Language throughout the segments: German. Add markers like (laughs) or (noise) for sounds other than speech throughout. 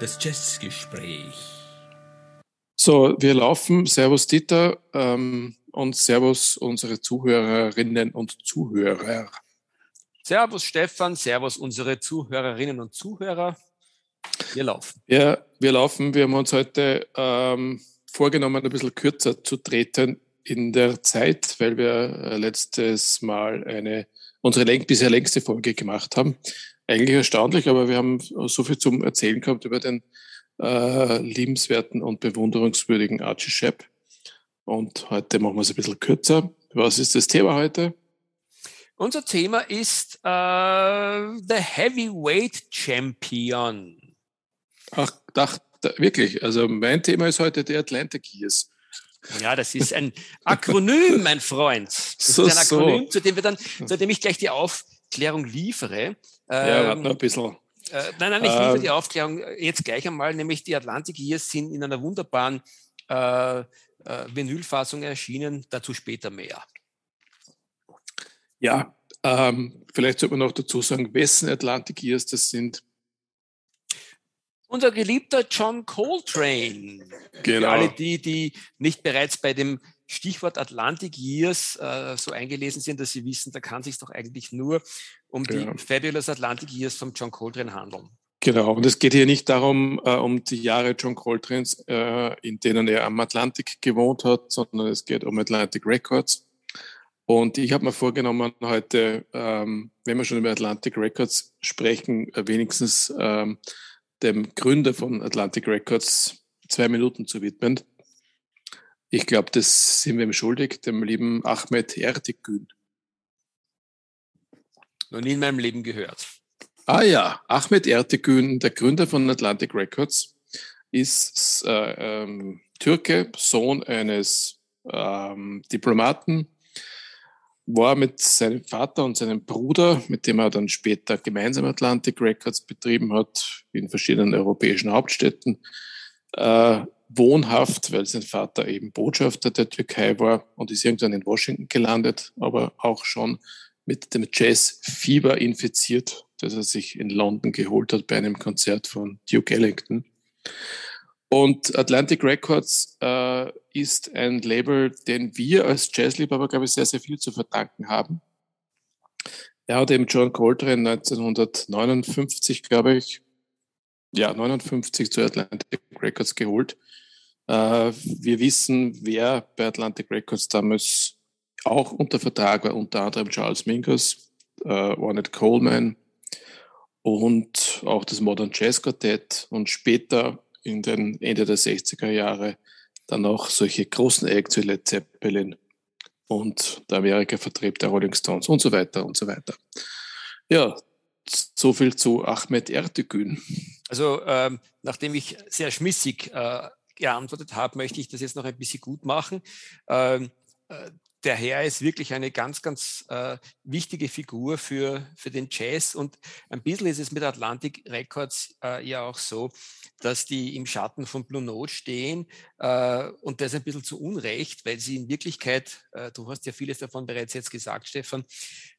Das Jazzgespräch. So, wir laufen. Servus Dieter ähm, und Servus unsere Zuhörerinnen und Zuhörer. Servus Stefan, Servus unsere Zuhörerinnen und Zuhörer. Wir laufen. Ja, wir laufen. Wir haben uns heute ähm, vorgenommen, ein bisschen kürzer zu treten in der Zeit, weil wir äh, letztes Mal eine unsere läng bisher längste Folge gemacht haben. Eigentlich erstaunlich, aber wir haben so viel zum Erzählen gehabt über den äh, liebenswerten und bewunderungswürdigen Archie Shepp. Und heute machen wir es ein bisschen kürzer. Was ist das Thema heute? Unser Thema ist äh, The Heavyweight Champion. Ach, dachte wirklich. Also mein Thema ist heute der Atlantic Years. Ja, das ist ein Akronym, mein Freund. Das so, (laughs) ist ein Akronym, so. zu dem wir dann, zu dem ich gleich die Aufklärung liefere. Ja, warte noch ein bisschen. Äh, nein, nein, ich liefere ähm, die Aufklärung jetzt gleich einmal, nämlich die Atlantic Years sind in einer wunderbaren äh, äh, Vinylfassung erschienen, dazu später mehr. Ja, ähm, vielleicht sollte man noch dazu sagen, wessen Atlantic Years das sind. Unser geliebter John Coltrane. Genau. Für alle die, die nicht bereits bei dem Stichwort Atlantic Years äh, so eingelesen sind, dass sie wissen, da kann sich doch eigentlich nur um ja. die Fabulous Atlantic Years von John Coltrane handeln. Genau, und es geht hier nicht darum, äh, um die Jahre John Coltranes, äh, in denen er am Atlantik gewohnt hat, sondern es geht um Atlantic Records. Und ich habe mir vorgenommen, heute, ähm, wenn wir schon über Atlantic Records sprechen, äh, wenigstens ähm, dem Gründer von Atlantic Records zwei Minuten zu widmen. Ich glaube, das sind wir ihm schuldig, dem lieben Ahmed Ertegün. Noch nie in meinem Leben gehört. Ah ja, Ahmed Ertegün, der Gründer von Atlantic Records, ist äh, ähm, Türke, Sohn eines ähm, Diplomaten, war mit seinem Vater und seinem Bruder, mit dem er dann später gemeinsam Atlantic Records betrieben hat, in verschiedenen europäischen Hauptstädten, äh, wohnhaft, weil sein Vater eben Botschafter der Türkei war und ist irgendwann in Washington gelandet, aber auch schon mit dem Jazz-Fieber infiziert, das er sich in London geholt hat bei einem Konzert von Duke Ellington. Und Atlantic Records äh, ist ein Label, den wir als Jazzliebhaber, glaube ich, sehr, sehr viel zu verdanken haben. Er hat eben John Coltrane 1959, glaube ich, ja, 59 zu Atlantic Records geholt. Äh, wir wissen, wer bei Atlantic Records damals auch unter Vertrag war, unter anderem Charles Mingus, äh, Ornette Coleman und auch das Modern Jazz Quartett und später in den Ende der 60er Jahre dann auch solche großen Acts wie Led Zeppelin und der Amerika-Vertrieb der Rolling Stones und so weiter und so weiter. Ja, so viel zu Ahmed Ertegün. Also ähm, nachdem ich sehr schmissig äh, geantwortet habe, möchte ich das jetzt noch ein bisschen gut machen. Ähm, äh, der Herr ist wirklich eine ganz, ganz äh, wichtige Figur für, für den Jazz. Und ein bisschen ist es mit Atlantic Records äh, ja auch so, dass die im Schatten von Blue Note stehen. Äh, und das ein bisschen zu Unrecht, weil sie in Wirklichkeit, äh, du hast ja vieles davon bereits jetzt gesagt, Stefan,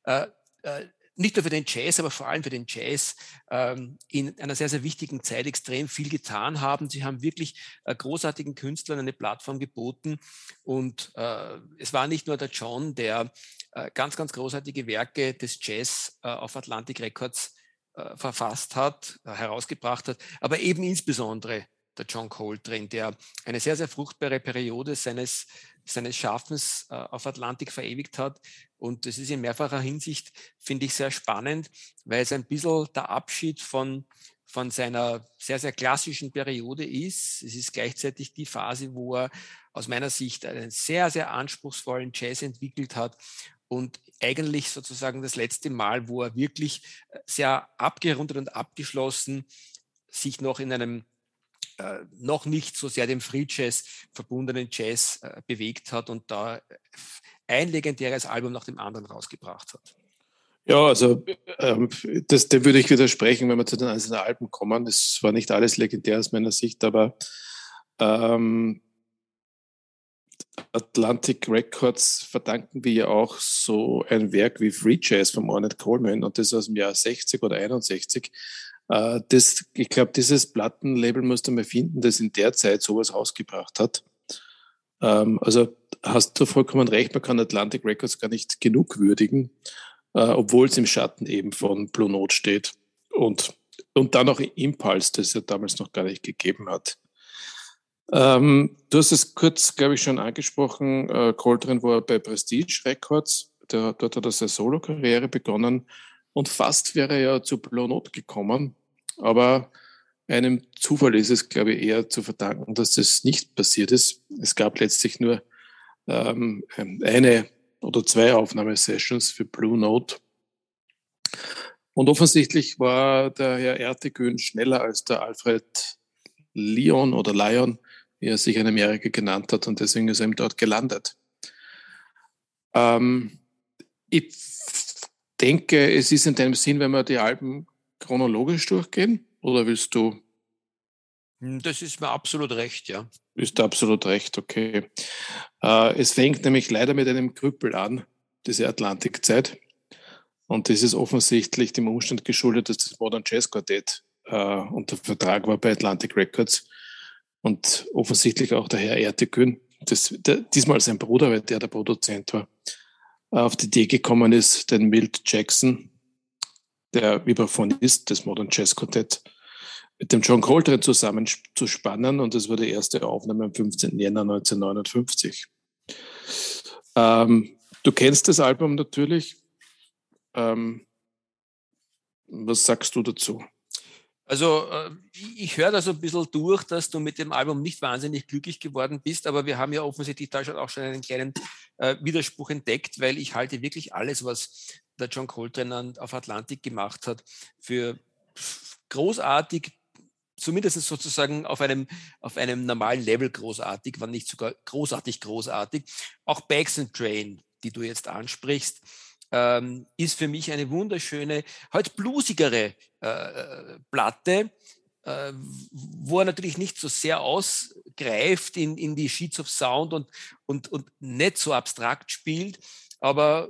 äh, äh, nicht nur für den Jazz, aber vor allem für den Jazz ähm, in einer sehr, sehr wichtigen Zeit extrem viel getan haben. Sie haben wirklich äh, großartigen Künstlern eine Plattform geboten. Und äh, es war nicht nur der John, der äh, ganz, ganz großartige Werke des Jazz äh, auf Atlantic Records äh, verfasst hat, äh, herausgebracht hat, aber eben insbesondere der John Coltrane, der eine sehr, sehr fruchtbare Periode seines, seines Schaffens äh, auf Atlantik verewigt hat. Und das ist in mehrfacher Hinsicht, finde ich, sehr spannend, weil es ein bisschen der Abschied von, von seiner sehr, sehr klassischen Periode ist. Es ist gleichzeitig die Phase, wo er aus meiner Sicht einen sehr, sehr anspruchsvollen Jazz entwickelt hat und eigentlich sozusagen das letzte Mal, wo er wirklich sehr abgerundet und abgeschlossen sich noch in einem äh, noch nicht so sehr dem Free Jazz verbundenen Jazz äh, bewegt hat und da ein legendäres Album nach dem anderen rausgebracht hat. Ja, also ähm, das, dem würde ich widersprechen, wenn wir zu den einzelnen Alben kommen. Das war nicht alles legendär aus meiner Sicht, aber ähm, Atlantic Records verdanken wir ja auch so ein Werk wie Free Jazz von Ornette Coleman und das aus dem Jahr 60 oder 61. Äh, das, ich glaube, dieses Plattenlabel musste man finden, das in der Zeit sowas rausgebracht hat. Ähm, also hast du vollkommen recht, man kann Atlantic Records gar nicht genug würdigen, äh, obwohl es im Schatten eben von Blue Note steht. Und, und dann auch Impulse, das es ja damals noch gar nicht gegeben hat. Ähm, du hast es kurz, glaube ich, schon angesprochen. Äh, Coltrane war bei Prestige Records. Dort hat er seine Solo-Karriere begonnen und fast wäre er zu Blue Note gekommen. Aber einem Zufall ist es, glaube ich, eher zu verdanken, dass das nicht passiert ist. Es gab letztlich nur ähm, eine oder zwei Aufnahmesessions für Blue Note. Und offensichtlich war der Herr Ertegün schneller als der Alfred Leon oder Lion, wie er sich in Amerika genannt hat, und deswegen ist er ihm dort gelandet. Ähm, ich denke, es ist in deinem Sinn, wenn wir die Alben chronologisch durchgehen, oder willst du? Hm, das ist mir absolut recht, ja. Ist absolut recht, okay. Äh, es fängt nämlich leider mit einem Krüppel an, diese Atlantikzeit. Und das ist offensichtlich dem Umstand geschuldet, dass das Modern Jazz Quartett äh, unter Vertrag war bei Atlantic Records und offensichtlich auch der Herr Ertekün, das, der, diesmal sein Bruder, weil der der Produzent war, auf die Idee gekommen ist, den Milt Jackson, der Vibraphonist des Modern Jazz Quartett, mit dem John Coltrane zusammenzuspannen und das war die erste Aufnahme am 15. Jänner 1959. Ähm, du kennst das Album natürlich. Ähm, was sagst du dazu? Also äh, ich höre da so ein bisschen durch, dass du mit dem Album nicht wahnsinnig glücklich geworden bist, aber wir haben ja offensichtlich da schon auch schon einen kleinen äh, Widerspruch entdeckt, weil ich halte wirklich alles, was der John Coltrane auf Atlantik gemacht hat, für großartig, zumindest sozusagen auf einem, auf einem normalen Level großartig, wenn nicht sogar großartig großartig. Auch Bags and Train, die du jetzt ansprichst, ähm, ist für mich eine wunderschöne, halt bluesigere äh, Platte, äh, wo er natürlich nicht so sehr ausgreift in, in die Sheets of Sound und, und, und nicht so abstrakt spielt, aber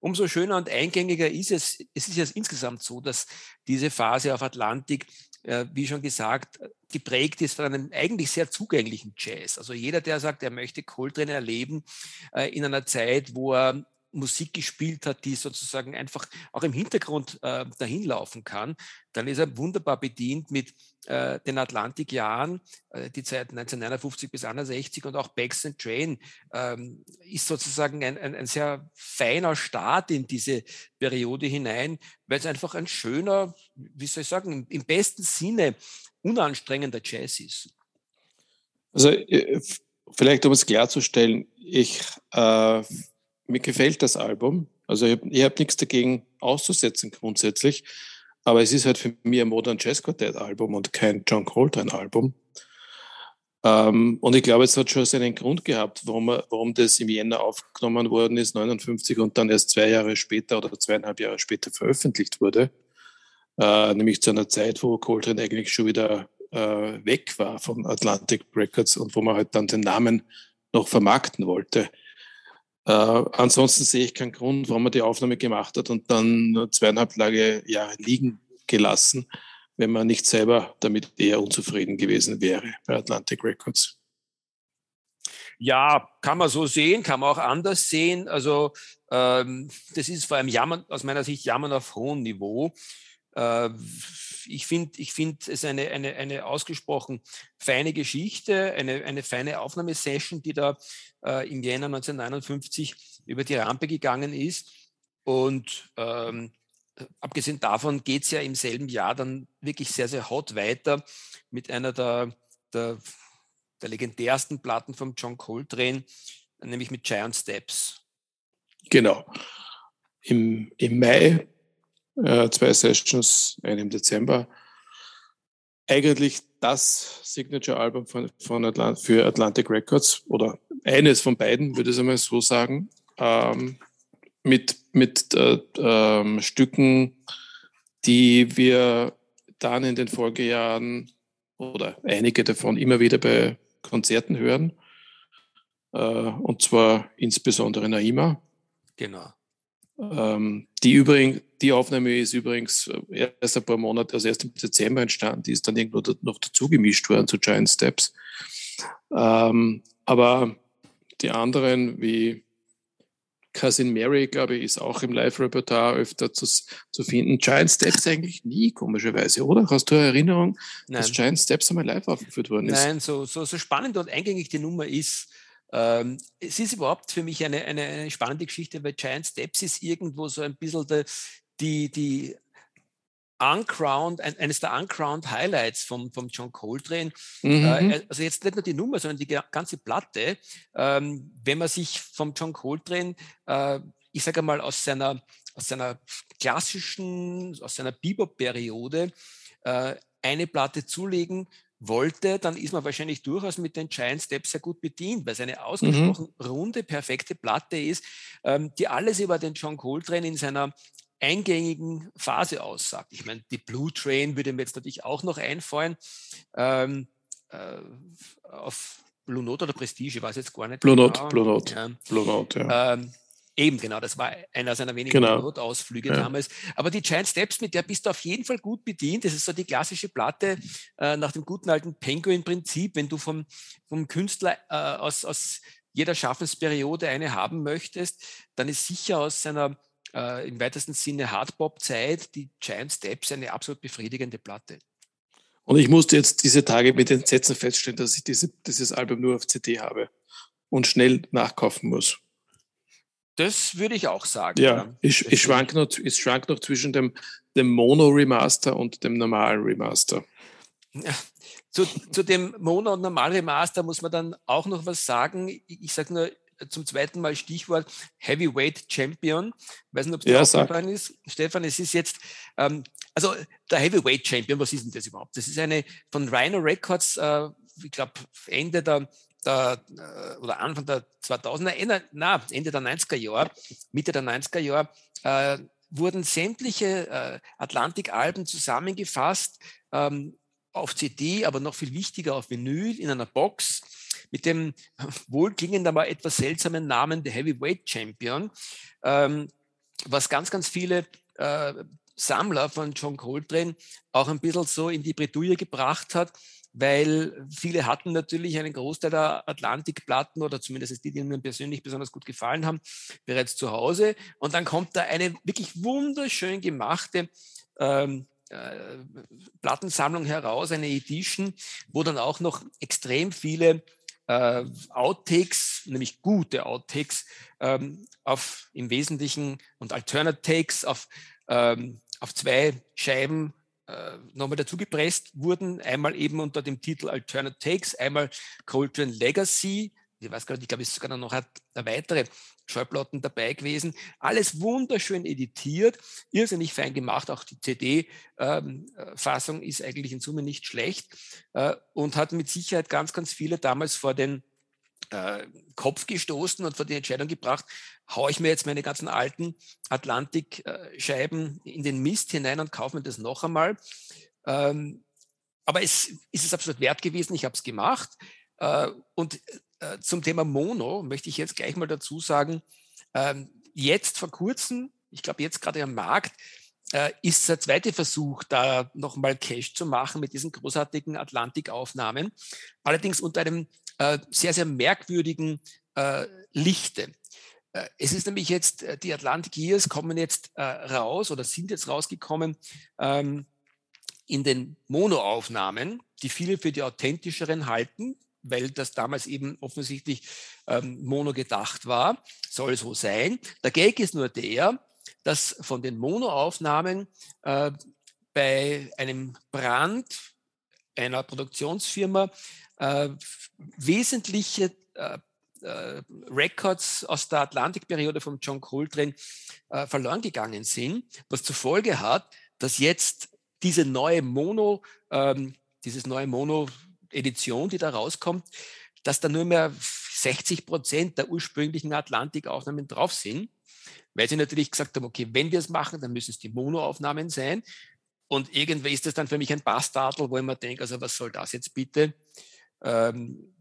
umso schöner und eingängiger ist es. Es ist ja insgesamt so, dass diese Phase auf Atlantik, äh, wie schon gesagt, geprägt ist von einem eigentlich sehr zugänglichen Jazz. Also jeder, der sagt, er möchte Coltrane erleben äh, in einer Zeit, wo er Musik gespielt hat, die sozusagen einfach auch im Hintergrund äh, dahin laufen kann, dann ist er wunderbar bedient mit äh, den Atlantikjahren, äh, die Zeit 1959 bis 61 und auch Bags and Train ähm, ist sozusagen ein, ein, ein, sehr feiner Start in diese Periode hinein, weil es einfach ein schöner, wie soll ich sagen, im besten Sinne unanstrengender Jazz ist. Also äh, vielleicht um es klarzustellen, ich äh, mir gefällt das Album. Also ich habe hab nichts dagegen auszusetzen grundsätzlich. Aber es ist halt für mich ein Modern Jazz Quartet Album und kein John Coltrane Album. Ähm, und ich glaube, es hat schon seinen Grund gehabt, warum, warum das im Jänner aufgenommen worden ist, 59 und dann erst zwei Jahre später oder zweieinhalb Jahre später veröffentlicht wurde. Äh, nämlich zu einer Zeit, wo Coltrane eigentlich schon wieder äh, weg war von Atlantic Records und wo man halt dann den Namen noch vermarkten wollte. Äh, ansonsten sehe ich keinen Grund, warum man die Aufnahme gemacht hat und dann zweieinhalb Jahre liegen gelassen, wenn man nicht selber damit eher unzufrieden gewesen wäre bei Atlantic Records. Ja, kann man so sehen, kann man auch anders sehen. Also ähm, das ist vor allem Jammern, aus meiner Sicht Jammern auf hohem Niveau. Äh, ich finde ich find es eine, eine, eine ausgesprochen feine Geschichte, eine, eine feine Aufnahmesession, die da äh, im Jänner 1959 über die Rampe gegangen ist. Und ähm, abgesehen davon geht es ja im selben Jahr dann wirklich sehr, sehr hot weiter mit einer der, der, der legendärsten Platten von John Coltrane, nämlich mit Giant Steps. Genau. Im, im Mai äh, zwei Sessions, eine im Dezember. Eigentlich das Signature-Album von, von Atlant für Atlantic Records oder eines von beiden, würde ich einmal so sagen, ähm, mit, mit äh, ähm, Stücken, die wir dann in den Folgejahren oder einige davon immer wieder bei Konzerten hören. äh, und zwar insbesondere Naima. Genau. Ähm, die, übrigens, die Aufnahme ist übrigens erst ein paar Monate, also erst im Dezember entstanden, die ist dann irgendwo noch dazu gemischt worden zu Giant Steps. Ähm, aber die anderen, wie Cousin Mary, glaube ich, ist auch im Live-Repertoire öfter zu, zu finden. Giant Steps eigentlich nie, komischerweise, oder? Hast du eine Erinnerung, Nein. dass Giant Steps einmal live aufgeführt worden ist? Nein, so, so, so spannend und eingängig die Nummer ist, ähm, es ist überhaupt für mich eine, eine, eine, spannende Geschichte, weil Giant Steps ist irgendwo so ein bisschen de, die, die uncrowned, eines der uncrowned Highlights vom, vom John Coltrane. Mhm. Äh, also jetzt nicht nur die Nummer, sondern die ganze Platte. Ähm, wenn man sich vom John Coltrane, äh, ich sage mal, aus seiner, aus seiner klassischen, aus seiner Bebop-Periode äh, eine Platte zulegen wollte, dann ist man wahrscheinlich durchaus mit den Giant Steps sehr gut bedient, weil es eine ausgesprochen mhm. runde, perfekte Platte ist, ähm, die alles über den John Coltrane in seiner eingängigen Phase aussagt. Ich meine, die Blue Train würde mir jetzt natürlich auch noch einfallen. Ähm, äh, auf Blue Note oder Prestige, ich weiß jetzt gar nicht. Blue genau. Note, Blue Note. Ja. Blue Note, ja. Ähm, Eben, genau, das war einer seiner wenigen genau. Notausflüge ja. damals. Aber die Giant Steps, mit der bist du auf jeden Fall gut bedient. Das ist so die klassische Platte äh, nach dem guten alten Penguin-Prinzip. Wenn du vom, vom Künstler äh, aus, aus jeder Schaffensperiode eine haben möchtest, dann ist sicher aus seiner äh, im weitesten Sinne Hardbop-Zeit die Giant Steps eine absolut befriedigende Platte. Und ich musste jetzt diese Tage mit den Sätzen feststellen, dass ich diese, dieses Album nur auf CD habe und schnell nachkaufen muss. Das würde ich auch sagen. Ja, ja. Ich, ich, schwank noch, ich schwank noch zwischen dem, dem Mono-Remaster und dem normalen Remaster. Ja, zu, zu dem Mono- und Normal-Remaster muss man dann auch noch was sagen. Ich, ich sage nur zum zweiten Mal Stichwort Heavyweight Champion. Ich weiß nicht, ob es ja, aufgefallen ist. Stefan, es ist jetzt, ähm, also der Heavyweight Champion, was ist denn das überhaupt? Das ist eine von Rhino Records, äh, ich glaube Ende der der, äh, oder Anfang der 2000er, Ende, na, Ende der 90er Jahre, Mitte der 90er Jahre, äh, wurden sämtliche äh, Atlantik-Alben zusammengefasst ähm, auf CD, aber noch viel wichtiger auf Vinyl in einer Box mit dem (laughs) wohlklingenden, aber etwas seltsamen Namen The Heavyweight Champion, ähm, was ganz, ganz viele äh, Sammler von John Coltrane auch ein bisschen so in die Bredouille gebracht hat, weil viele hatten natürlich einen Großteil der Atlantikplatten oder zumindest die, die mir persönlich besonders gut gefallen haben, bereits zu Hause. Und dann kommt da eine wirklich wunderschön gemachte ähm, äh, Plattensammlung heraus, eine Edition, wo dann auch noch extrem viele äh, Outtakes, nämlich gute Outtakes, ähm, auf im Wesentlichen und Alternate Takes auf, ähm, auf zwei Scheiben nochmal dazu gepresst wurden. Einmal eben unter dem Titel Alternate Takes, einmal Coltrane Legacy. Ich weiß gar nicht, ich glaube, es ist sogar noch eine, weitere Schallplatten dabei gewesen. Alles wunderschön editiert, irrsinnig fein gemacht. Auch die CD-Fassung ähm, ist eigentlich in Summe nicht schlecht äh, und hat mit Sicherheit ganz, ganz viele damals vor den äh, Kopf gestoßen und vor die Entscheidung gebracht, haue ich mir jetzt meine ganzen alten Atlantik-Scheiben in den Mist hinein und kaufe mir das noch einmal. Ähm, aber es ist es absolut wert gewesen, ich habe es gemacht. Äh, und äh, zum Thema Mono möchte ich jetzt gleich mal dazu sagen, ähm, jetzt vor kurzem, ich glaube jetzt gerade am Markt, äh, ist der zweite Versuch, da nochmal Cash zu machen mit diesen großartigen Atlantik-Aufnahmen. Allerdings unter einem äh, sehr, sehr merkwürdigen äh, Lichte. Äh, es ist nämlich jetzt, äh, die Atlantic Years kommen jetzt äh, raus oder sind jetzt rausgekommen ähm, in den Monoaufnahmen, die viele für die authentischeren halten, weil das damals eben offensichtlich ähm, Mono gedacht war, soll so sein. Der Gag ist nur der, dass von den Monoaufnahmen äh, bei einem Brand einer Produktionsfirma äh, wesentliche äh, äh, Records aus der Atlantikperiode von John Coltrane äh, verloren gegangen sind, was zur Folge hat, dass jetzt diese neue Mono, ähm, dieses neue Mono-Edition, die da rauskommt, dass da nur mehr 60 Prozent der ursprünglichen Atlantikaufnahmen drauf sind, weil sie natürlich gesagt haben, okay, wenn wir es machen, dann müssen es die Mono-Aufnahmen sein. Und irgendwie ist das dann für mich ein Bastardel, wo ich mir denke, also was soll das jetzt bitte? Ähm,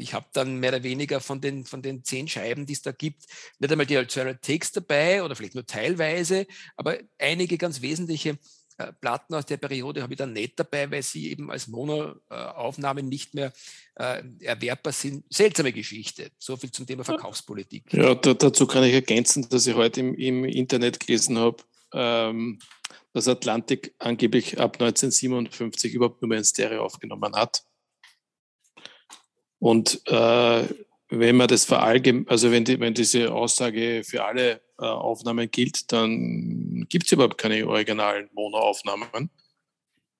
ich habe dann mehr oder weniger von den, von den zehn Scheiben, die es da gibt, nicht einmal die Alternate Takes dabei oder vielleicht nur teilweise, aber einige ganz wesentliche äh, Platten aus der Periode habe ich dann nicht dabei, weil sie eben als Mono-Aufnahmen nicht mehr äh, erwerbbar sind. Seltsame Geschichte. So viel zum Thema Verkaufspolitik. Ja, da, dazu kann ich ergänzen, dass ich heute im, im Internet gelesen habe, ähm, dass Atlantik angeblich ab 1957 überhaupt nur mehr ein Stereo aufgenommen hat. Und äh, wenn man das verallgemein, also wenn, die, wenn diese Aussage für alle äh, Aufnahmen gilt, dann gibt es überhaupt keine originalen Mono-Aufnahmen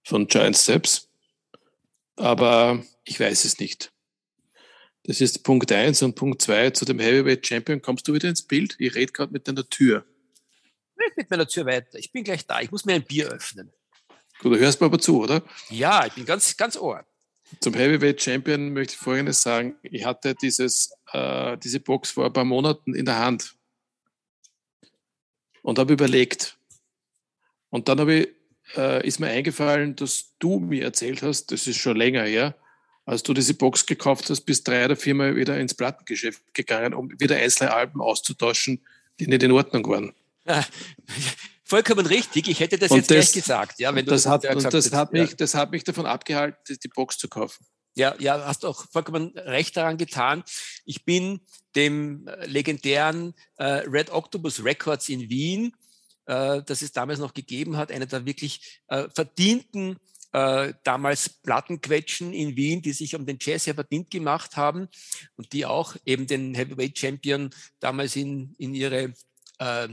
von Giant Steps. Aber ich weiß es nicht. Das ist Punkt 1 und Punkt 2 zu dem Heavyweight Champion. Kommst du wieder ins Bild? Ich rede gerade mit deiner Tür. Ich mit meiner Tür weiter. Ich bin gleich da. Ich muss mir ein Bier öffnen. Gut, du hörst mir aber zu, oder? Ja, ich bin ganz, ganz ohr. Zum Heavyweight Champion möchte ich Folgendes sagen. Ich hatte dieses, äh, diese Box vor ein paar Monaten in der Hand und habe überlegt. Und dann ich, äh, ist mir eingefallen, dass du mir erzählt hast, das ist schon länger her, als du diese Box gekauft hast, bist drei oder viermal wieder ins Plattengeschäft gegangen, um wieder einzelne Alben auszutauschen, die nicht in Ordnung waren. (laughs) Vollkommen richtig. Ich hätte das und jetzt das, gleich gesagt. Ja, wenn du das, hat, und das, hat mich, ja. das hat mich davon abgehalten, die Box zu kaufen. Ja, ja, hast auch vollkommen recht daran getan. Ich bin dem legendären äh, Red Octopus Records in Wien, äh, das es damals noch gegeben hat, einer der wirklich äh, verdienten äh, damals Plattenquetschen in Wien, die sich um den Jazz ja verdient gemacht haben und die auch eben den Heavyweight Champion damals in, in ihre äh,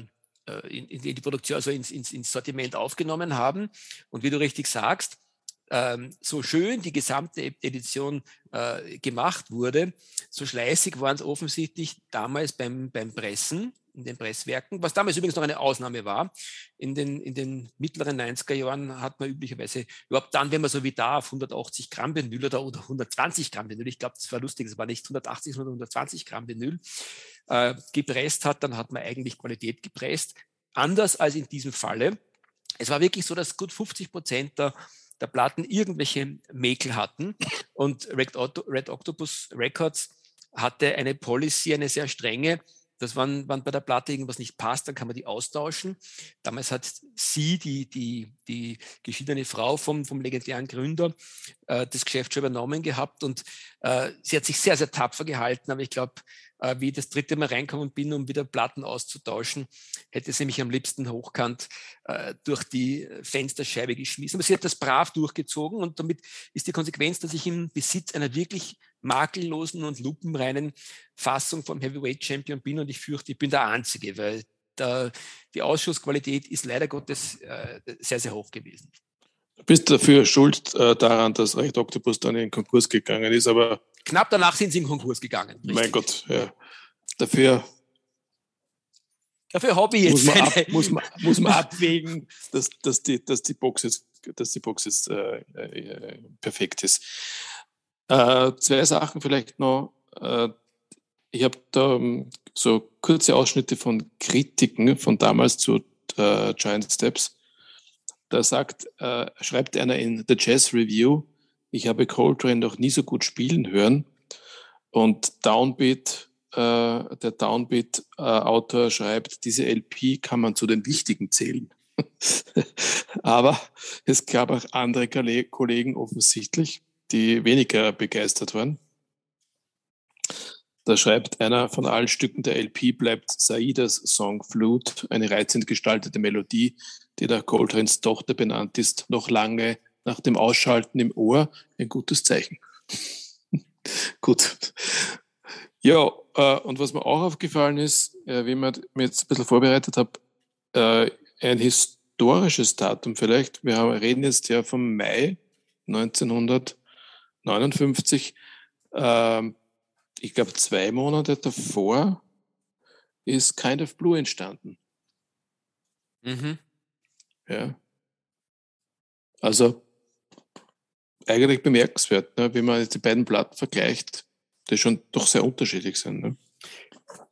in, in, die Produktion, also ins, ins, ins Sortiment aufgenommen haben. Und wie du richtig sagst, ähm, so schön die gesamte Edition äh, gemacht wurde, so schleißig waren es offensichtlich damals beim, beim Pressen in den Presswerken, was damals übrigens noch eine Ausnahme war. In den, in den mittleren 90er Jahren hat man üblicherweise, überhaupt dann, wenn man so wie da auf 180 Gramm Vinyl oder, oder 120 Gramm Vinyl, ich glaube, das war lustig, es war nicht 180, sondern 120 Gramm Vinyl, äh, gepresst hat, dann hat man eigentlich Qualität gepresst. Anders als in diesem Falle. Es war wirklich so, dass gut 50 Prozent der, der Platten irgendwelche Mäkel hatten und Red Octopus Records hatte eine Policy, eine sehr strenge, dass wenn, wenn bei der Platte irgendwas nicht passt, dann kann man die austauschen. Damals hat sie, die, die, die geschiedene Frau vom, vom legendären Gründer, äh, das Geschäft schon übernommen gehabt und äh, sie hat sich sehr, sehr tapfer gehalten, aber ich glaube, äh, wie ich das dritte Mal reinkommen bin, um wieder Platten auszutauschen, hätte sie mich am liebsten hochkant äh, durch die Fensterscheibe geschmissen. Aber sie hat das brav durchgezogen und damit ist die Konsequenz, dass ich im Besitz einer wirklich makellosen und lupenreinen Fassung vom Heavyweight Champion bin und ich fürchte, ich bin der Einzige, weil der, die Ausschussqualität ist leider Gottes äh, sehr, sehr hoch gewesen. Du bist dafür schuld äh, daran, dass Recht Octopus dann in den Konkurs gegangen ist, aber. Knapp danach sind sie in Konkurs gegangen. Richtig. Mein Gott, ja. Dafür. Dafür habe ich jetzt. Muss man, ab, muss man, muss man (laughs) abwägen, dass, dass, die, dass die Box jetzt, dass die Box jetzt äh, äh, perfekt ist. Äh, zwei Sachen vielleicht noch. Äh, ich habe da um, so kurze Ausschnitte von Kritiken von damals zu äh, Giant Steps. Da sagt, äh, schreibt einer in The Jazz Review, ich habe Coltrane noch nie so gut spielen hören. Und Downbeat, äh, der Downbeat-Autor schreibt, diese LP kann man zu den wichtigen zählen. (laughs) Aber es gab auch andere Kollegen offensichtlich, die weniger begeistert waren. Da schreibt einer von allen Stücken der LP bleibt Saidas Song Flute, eine reizend gestaltete Melodie, die nach Coltranes Tochter benannt ist, noch lange nach dem Ausschalten im Ohr ein gutes Zeichen. (laughs) Gut. Ja, äh, und was mir auch aufgefallen ist, äh, wie ich mir jetzt ein bisschen vorbereitet habe, äh, ein historisches Datum vielleicht. Wir haben, reden jetzt ja vom Mai 1900. 59, ähm, ich glaube zwei Monate davor, ist Kind of Blue entstanden. Mhm. Ja. Also eigentlich bemerkenswert, ne, wie man jetzt die beiden Platten vergleicht, die schon doch sehr unterschiedlich sind. Ne?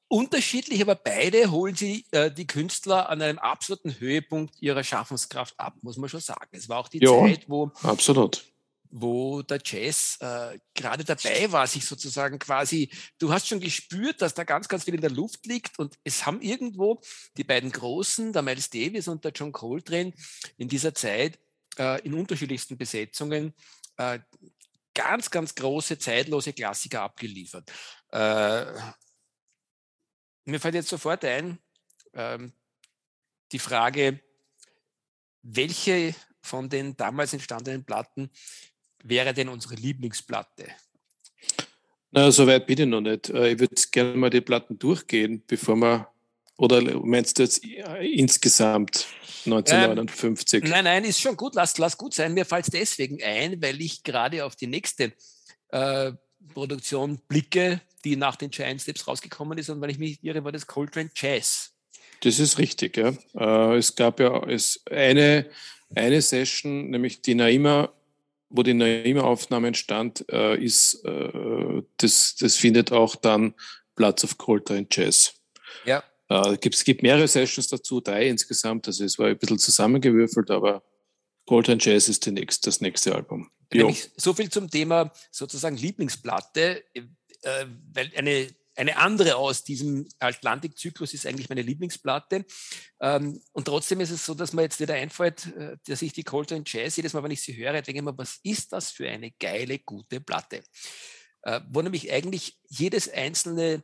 Unterschiedlich, aber beide holen sie äh, die Künstler an einem absoluten Höhepunkt ihrer Schaffenskraft ab, muss man schon sagen. Es war auch die ja, Zeit, wo absolut wo der Jazz äh, gerade dabei war, sich sozusagen quasi, du hast schon gespürt, dass da ganz, ganz viel in der Luft liegt und es haben irgendwo die beiden Großen, der Miles Davis und der John Coltrane, in dieser Zeit äh, in unterschiedlichsten Besetzungen äh, ganz, ganz große, zeitlose Klassiker abgeliefert. Äh, mir fällt jetzt sofort ein, ähm, die Frage, welche von den damals entstandenen Platten wäre denn unsere Lieblingsplatte? Na, so weit bin ich noch nicht. Äh, ich würde gerne mal die Platten durchgehen, bevor wir, oder meinst du jetzt insgesamt 1959? Ähm, nein, nein, ist schon gut, lass, lass gut sein. Mir fällt es deswegen ein, weil ich gerade auf die nächste äh, Produktion blicke, die nach den Giant Steps rausgekommen ist und wenn ich mich irre, war das Coltrane Jazz. Das ist richtig, ja. Äh, es gab ja es eine, eine Session, nämlich die Naima, wo die Naima-Aufnahme entstand, äh, ist, äh, das, das findet auch dann Platz auf Coltrane Jazz. Ja. Äh, es gibt mehrere Sessions dazu, drei insgesamt, also es war ein bisschen zusammengewürfelt, aber Coltrane Jazz ist nächste, das nächste Album. So viel zum Thema sozusagen Lieblingsplatte, äh, weil eine eine andere aus diesem Atlantikzyklus ist eigentlich meine Lieblingsplatte. Ähm, und trotzdem ist es so, dass mir jetzt wieder einfällt, äh, dass ich die Coltrane Jazz, jedes Mal, wenn ich sie höre, denke ich mir, was ist das für eine geile, gute Platte? Äh, wo nämlich eigentlich jedes einzelne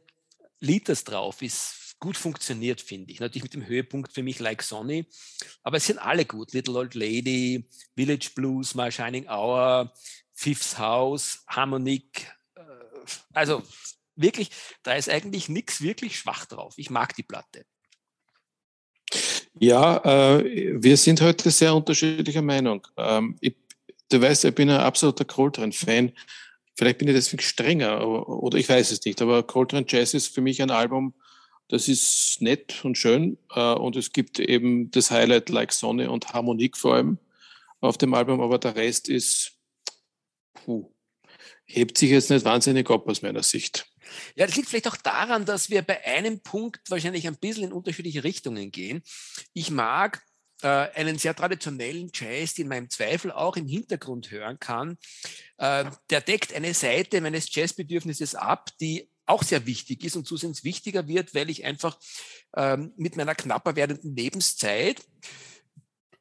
Lied, das drauf ist, gut funktioniert, finde ich. Natürlich mit dem Höhepunkt für mich Like Sonny, aber es sind alle gut. Little Old Lady, Village Blues, My Shining Hour, Fifth House, Harmonic. Äh, also wirklich, da ist eigentlich nichts wirklich schwach drauf. Ich mag die Platte. Ja, äh, wir sind heute sehr unterschiedlicher Meinung. Ähm, ich, du weißt, ich bin ein absoluter Coltrane-Fan. Vielleicht bin ich deswegen strenger oder ich weiß es nicht, aber Coltrane Jazz ist für mich ein Album, das ist nett und schön äh, und es gibt eben das Highlight Like Sonne und Harmonik vor allem auf dem Album, aber der Rest ist, puh, hebt sich jetzt nicht wahnsinnig ab aus meiner Sicht. Ja, das liegt vielleicht auch daran, dass wir bei einem Punkt wahrscheinlich ein bisschen in unterschiedliche Richtungen gehen. Ich mag äh, einen sehr traditionellen Jazz, den man im Zweifel auch im Hintergrund hören kann. Äh, der deckt eine Seite meines Jazzbedürfnisses ab, die auch sehr wichtig ist und zusehends wichtiger wird, weil ich einfach ähm, mit meiner knapper werdenden Lebenszeit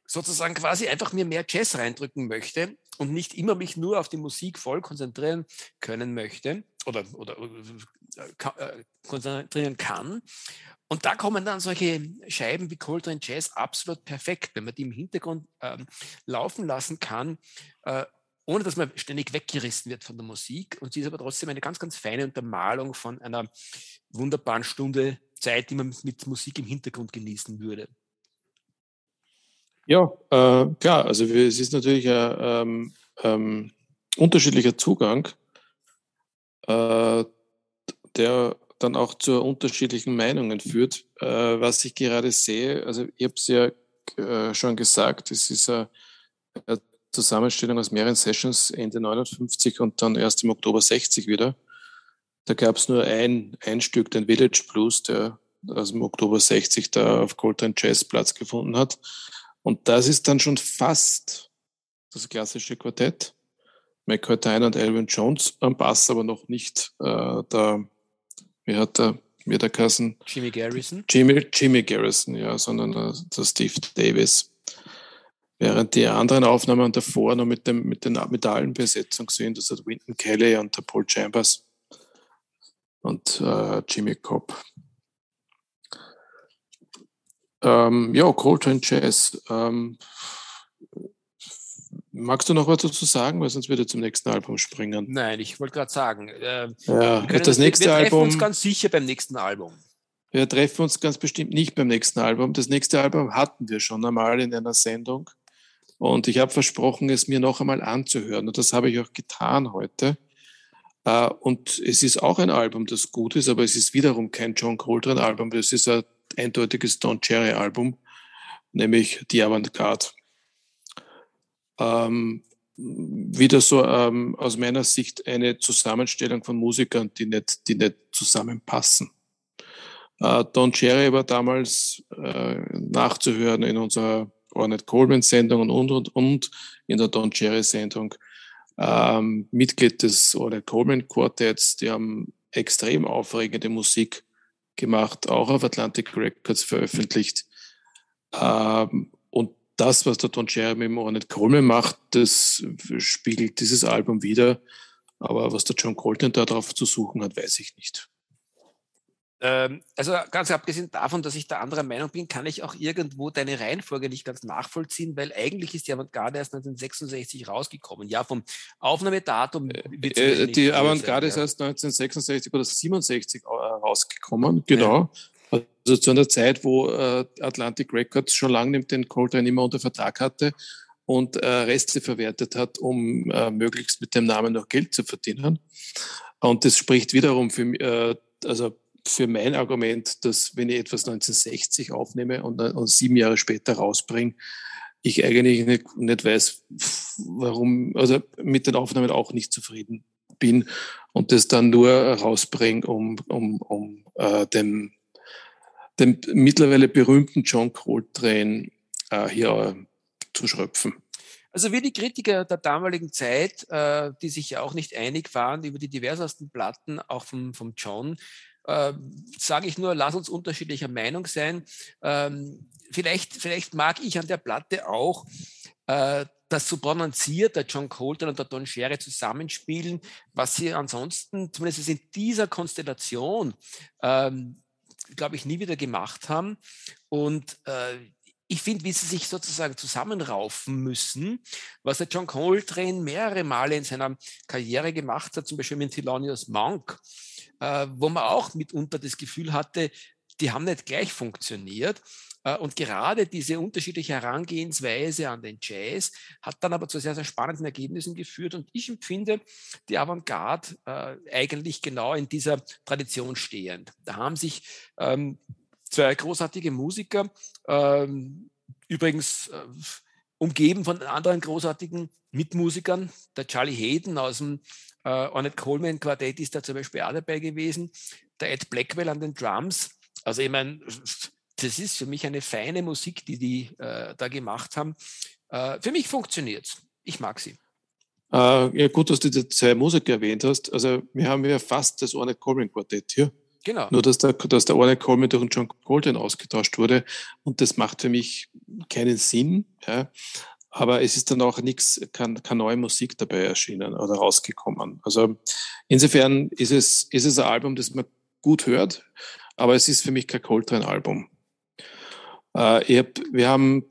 sozusagen quasi einfach mir mehr Jazz reindrücken möchte und nicht immer mich nur auf die Musik voll konzentrieren können möchte oder, oder äh, äh, konzentrieren kann. Und da kommen dann solche Scheiben wie Coltrane Jazz absolut perfekt, wenn man die im Hintergrund ähm, laufen lassen kann, äh, ohne dass man ständig weggerissen wird von der Musik. Und sie ist aber trotzdem eine ganz, ganz feine Untermalung von einer wunderbaren Stunde Zeit, die man mit Musik im Hintergrund genießen würde. Ja, äh, klar, also es ist natürlich ein ähm, ähm, unterschiedlicher Zugang, äh, der dann auch zu unterschiedlichen Meinungen führt. Äh, was ich gerade sehe, also ich habe es ja äh, schon gesagt, es ist eine Zusammenstellung aus mehreren Sessions Ende 59 und dann erst im Oktober 60 wieder. Da gab es nur ein, ein Stück, den Village Blues, der aus dem Oktober 60 da auf Coltrane Jazz Platz gefunden hat. Und das ist dann schon fast das klassische Quartett. McCoy Tyner und Alvin Jones am Bass, aber noch nicht äh, der, wie hat der, wie der Kassen? Jimmy Garrison. Jimmy, Jimmy Garrison, ja, sondern äh, der Steve Davis. Während die anderen Aufnahmen davor noch mit, dem, mit, den, mit der allen Besetzung sind, also Winton Kelly und der Paul Chambers und äh, Jimmy Cobb. Ähm, ja, Coltrane Jazz. Ähm, magst du noch was dazu sagen, weil sonst würde ich zum nächsten Album springen? Nein, ich wollte gerade sagen. Äh, ja, das, das nächste wir, wir treffen uns ganz sicher beim nächsten Album. Wir treffen uns ganz bestimmt nicht beim nächsten Album. Das nächste Album hatten wir schon einmal in einer Sendung. Und ich habe versprochen, es mir noch einmal anzuhören. Und das habe ich auch getan heute. Äh, und es ist auch ein Album, das gut ist, aber es ist wiederum kein John Coltrane-Album. Das ist ein eindeutiges Don Cherry Album, nämlich Die Avantgarde. Ähm, wieder so ähm, aus meiner Sicht eine Zusammenstellung von Musikern, die nicht, die nicht zusammenpassen. Äh, Don Cherry war damals äh, nachzuhören in unserer Ornette Coleman Sendung und, und, und in der Don Cherry Sendung. ähm, Mitglied des oder Coleman Quartetts, die haben extrem aufregende Musik gemacht, auch auf Atlantic Records veröffentlicht. Ähm, und das, was der Don Jeremy im Ornette Coleman macht, das spiegelt dieses Album wieder. Aber was der John Colton da drauf zu suchen hat, weiß ich nicht. Ähm, also ganz abgesehen davon, dass ich da anderer Meinung bin, kann ich auch irgendwo deine Reihenfolge nicht ganz nachvollziehen, weil eigentlich ist die Avantgarde erst 1966 rausgekommen. Ja, vom Aufnahmedatum. Äh, äh die Avantgarde ist erst 1966 oder 67 äh, rausgekommen, genau. Ja. Also zu einer Zeit, wo äh, Atlantic Records schon lange den Coltrane immer unter Vertrag hatte und Reste verwertet hat, um möglichst mit dem Namen noch Geld zu verdienen. Und das spricht wiederum für, also für mein Argument, dass wenn ich etwas 1960 aufnehme und, und sieben Jahre später rausbringe, ich eigentlich nicht, nicht weiß, warum, also mit den Aufnahmen auch nicht zufrieden bin und das dann nur rausbringe, um, um, um äh, dem, dem mittlerweile berühmten John Coltrane äh, hier zu schröpfen. Also wie die Kritiker der damaligen Zeit, äh, die sich ja auch nicht einig waren über die diversesten Platten, auch vom, vom John, äh, sage ich nur, lass uns unterschiedlicher Meinung sein. Ähm, vielleicht, vielleicht mag ich an der Platte auch äh, das so prononciert, der John Colton und der Don Sherry zusammenspielen, was sie ansonsten, zumindest in dieser Konstellation, ähm, glaube ich, nie wieder gemacht haben. Und äh, ich finde, wie sie sich sozusagen zusammenraufen müssen, was der John Coltrane mehrere Male in seiner Karriere gemacht hat, zum Beispiel mit Thelonious Monk, äh, wo man auch mitunter das Gefühl hatte, die haben nicht gleich funktioniert. Äh, und gerade diese unterschiedliche Herangehensweise an den Jazz hat dann aber zu sehr, sehr spannenden Ergebnissen geführt. Und ich empfinde die Avantgarde äh, eigentlich genau in dieser Tradition stehend. Da haben sich ähm, zwei großartige Musiker, ähm, übrigens äh, umgeben von anderen großartigen Mitmusikern. Der Charlie Hayden aus dem äh, Ornette Coleman Quartett ist da zum Beispiel auch dabei gewesen. Der Ed Blackwell an den Drums. Also ich meine, das ist für mich eine feine Musik, die die äh, da gemacht haben. Äh, für mich funktioniert es. Ich mag sie. Äh, ja, gut, dass du die zwei Musiker erwähnt hast. Also wir haben ja fast das Ornette Coleman Quartett hier. Genau. Nur, dass der, dass der Ornette Coleman durch den John Coltrane ausgetauscht wurde. Und das macht für mich keinen Sinn. Ja. Aber es ist dann auch nichts, keine neue Musik dabei erschienen oder rausgekommen. Also insofern ist es, ist es ein Album, das man gut hört, aber es ist für mich kein Coltrane-Album. Äh, hab, wir haben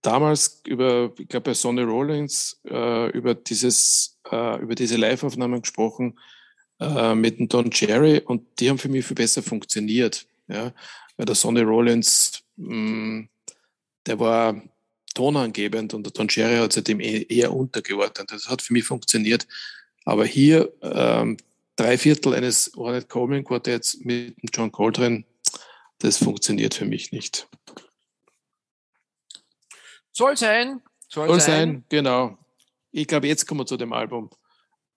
damals über, ich glaube bei Sonny Rollins, äh, über dieses, äh, über diese Live-Aufnahmen gesprochen, äh, mit dem Don Cherry und die haben für mich viel besser funktioniert. Ja? Weil der Sonny Rollins, mh, mm, der war tonangebend und der Don Cherry hat sich dem e-, eher untergeordnet. Das hat für mich funktioniert. Aber hier ähm, drei Viertel eines Ornette Coleman Quartetts mit John Coltrane, das funktioniert für mich nicht. Soll sein. Soll, Soll sein. sein, genau. Ich glaube, jetzt kommen wir zu dem Album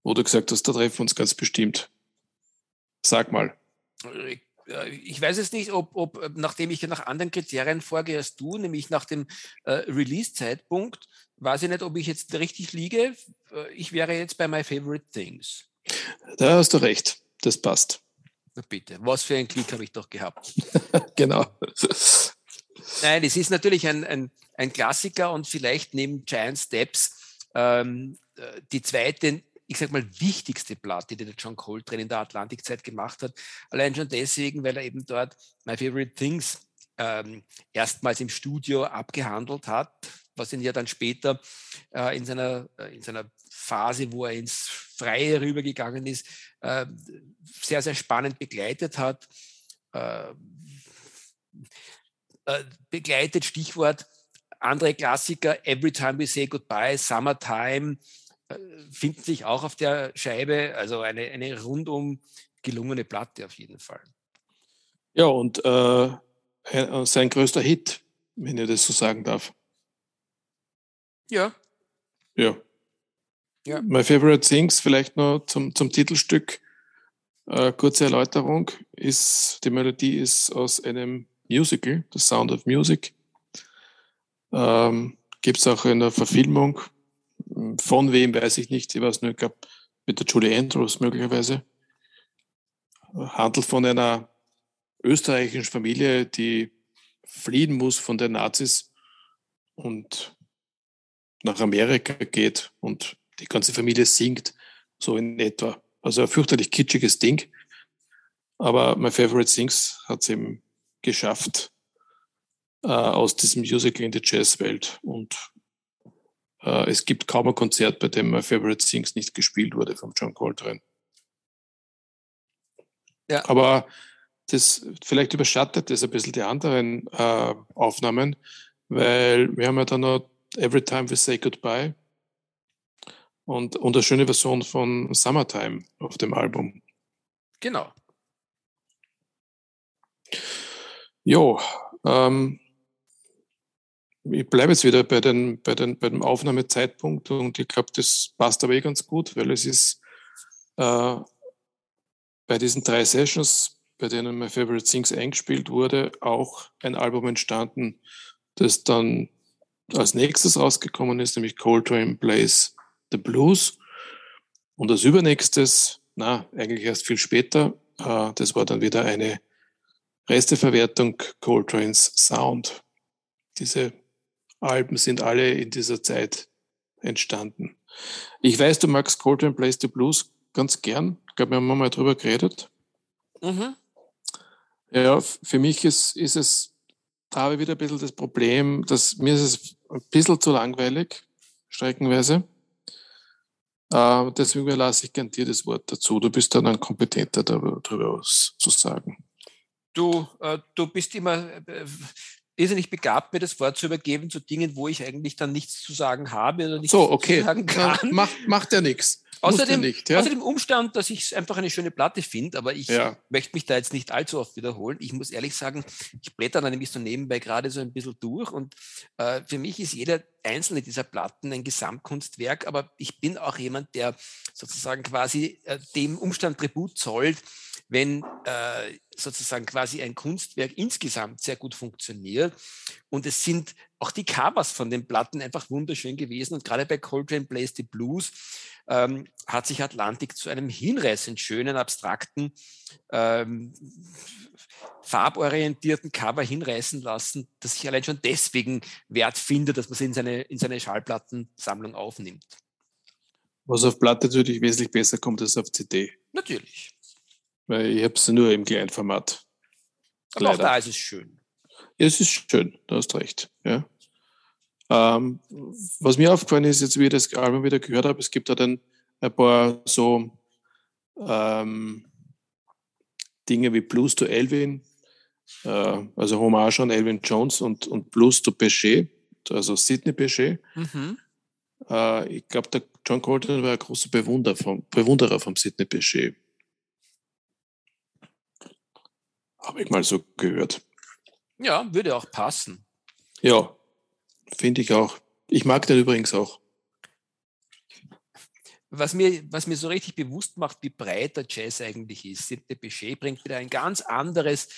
wo du gesagt hast, da treffen wir uns ganz bestimmt. Sag mal. Ich weiß es nicht, ob, ob nachdem ich nach anderen Kriterien vorgehe als du, nämlich nach dem äh, Release-Zeitpunkt, weiß ich nicht, ob ich jetzt richtig liege. Äh, ich wäre jetzt bei My Favorite Things. Da hast du recht. Das passt. Na bitte, was für ein Klick habe ich doch gehabt. (laughs) genau. Nein, es ist natürlich ein, ein, ein Klassiker und vielleicht neben Giant Steps ähm, äh, die zweite ich sag mal, wichtigste Platte, die der John Coltrane in der Atlantikzeit gemacht hat. Allein schon deswegen, weil er eben dort My Favorite Things ähm, erstmals im Studio abgehandelt hat, was ihn ja dann später äh, in, seiner, äh, in seiner Phase, wo er ins Freie rübergegangen ist, äh, sehr, sehr spannend begleitet hat. Äh, äh, begleitet, Stichwort andere Klassiker, Every Time We Say Goodbye, Summertime, finden sich auch auf der Scheibe. Also eine, eine rundum gelungene Platte auf jeden Fall. Ja, und äh, äh, sein größter Hit, wenn ich das so sagen darf. Ja. Ja. ja. My Favorite Things, vielleicht noch zum, zum Titelstück. Äh, kurze Erläuterung, ist, die Melodie ist aus einem Musical, The Sound of Music. Ähm, Gibt es auch in der Verfilmung Von wem weiß ich nicht. Ich weiß nur, ich glaube, mit der Julie Andrews möglicherweise. Handelt von einer österreichischen Familie, die fliehen muss von den Nazis und nach Amerika geht und die ganze Familie singt, so in etwa. Also ein fürchterlich kitschiges Ding. Aber My Favorite Things hat es eben geschafft äh, aus diesem Musical in die Jazzwelt. Und es gibt kaum ein Konzert, bei dem My Favorite Things nicht gespielt wurde von John Coltrane. Ja. Aber das vielleicht überschattet das ein bisschen die anderen äh, Aufnahmen, weil wir haben ja dann noch Every Time We Say Goodbye und, und eine schöne Version von Summertime auf dem Album. Genau. Jo, ähm, ich bleibe jetzt wieder bei, den, bei, den, bei dem Aufnahmezeitpunkt und ich glaube, das passt aber eh ganz gut, weil es ist äh, bei diesen drei Sessions, bei denen My Favorite Things eingespielt wurde, auch ein Album entstanden, das dann als nächstes rausgekommen ist, nämlich Coltrane Plays the Blues. Und als übernächstes, na, eigentlich erst viel später, äh, das war dann wieder eine Resteverwertung Coltrane's Sound. Diese Alben sind alle in dieser Zeit entstanden. Ich weiß, du magst Coltrane Plays the Blues ganz gern. Ich glaube, wir haben mal drüber geredet. Mhm. Ja, für mich ist, ist es, da habe ich wieder ein bisschen das Problem, dass mir ist es ein bisschen zu langweilig, streckenweise. Äh, deswegen überlasse ich gern dir das Wort dazu. Du bist dann ein kompetenter darüber zu sagen. Du, äh, du bist immer äh, irrsinnig begabt, mir das Wort zu übergeben zu Dingen, wo ich eigentlich dann nichts zu sagen habe oder nichts so, okay. zu sagen kann. Na, macht, macht ja nichts. Außerdem, nicht, ja? außer dem Umstand, dass ich es einfach eine schöne Platte finde, aber ich ja. möchte mich da jetzt nicht allzu oft wiederholen. Ich muss ehrlich sagen, ich blätter da nämlich so nebenbei gerade so ein bisschen durch und äh, für mich ist jeder einzelne dieser Platten ein Gesamtkunstwerk, aber ich bin auch jemand, der sozusagen quasi äh, dem Umstand Tribut zollt, wenn äh, sozusagen quasi ein Kunstwerk insgesamt sehr gut funktioniert. Und es sind auch die Covers von den Platten einfach wunderschön gewesen. Und gerade bei Coltrane Plays the Blues ähm, hat sich Atlantik zu einem hinreißend schönen, abstrakten, ähm, farborientierten Cover hinreißen lassen, dass ich allein schon deswegen wert finde, dass man sie in seine, in seine Schallplattensammlung aufnimmt. Was auf Platte natürlich wesentlich besser kommt als auf CD. Natürlich. Weil ich habe es nur im Kleinformat. Aber Leider. auch da ist es schön. Ja, es ist schön, du hast recht. Ja. Ähm, was mir aufgefallen ist, jetzt wie ich das Album wieder gehört habe, es gibt da dann ein paar so ähm, Dinge wie Blues to Elvin, äh, also Hommage an Elvin Jones und, und Blues to Bechet, also Sidney Bechet. Mhm. Äh, ich glaube, der John Coltrane war ein großer Bewunderer vom, Bewunderer vom Sidney Bechet. Habe ich mal so gehört. Ja, würde auch passen. Ja, finde ich auch. Ich mag den übrigens auch. Was mir, was mir so richtig bewusst macht, wie breit der Jazz eigentlich ist. Der Bechet bringt wieder ein ganz anderes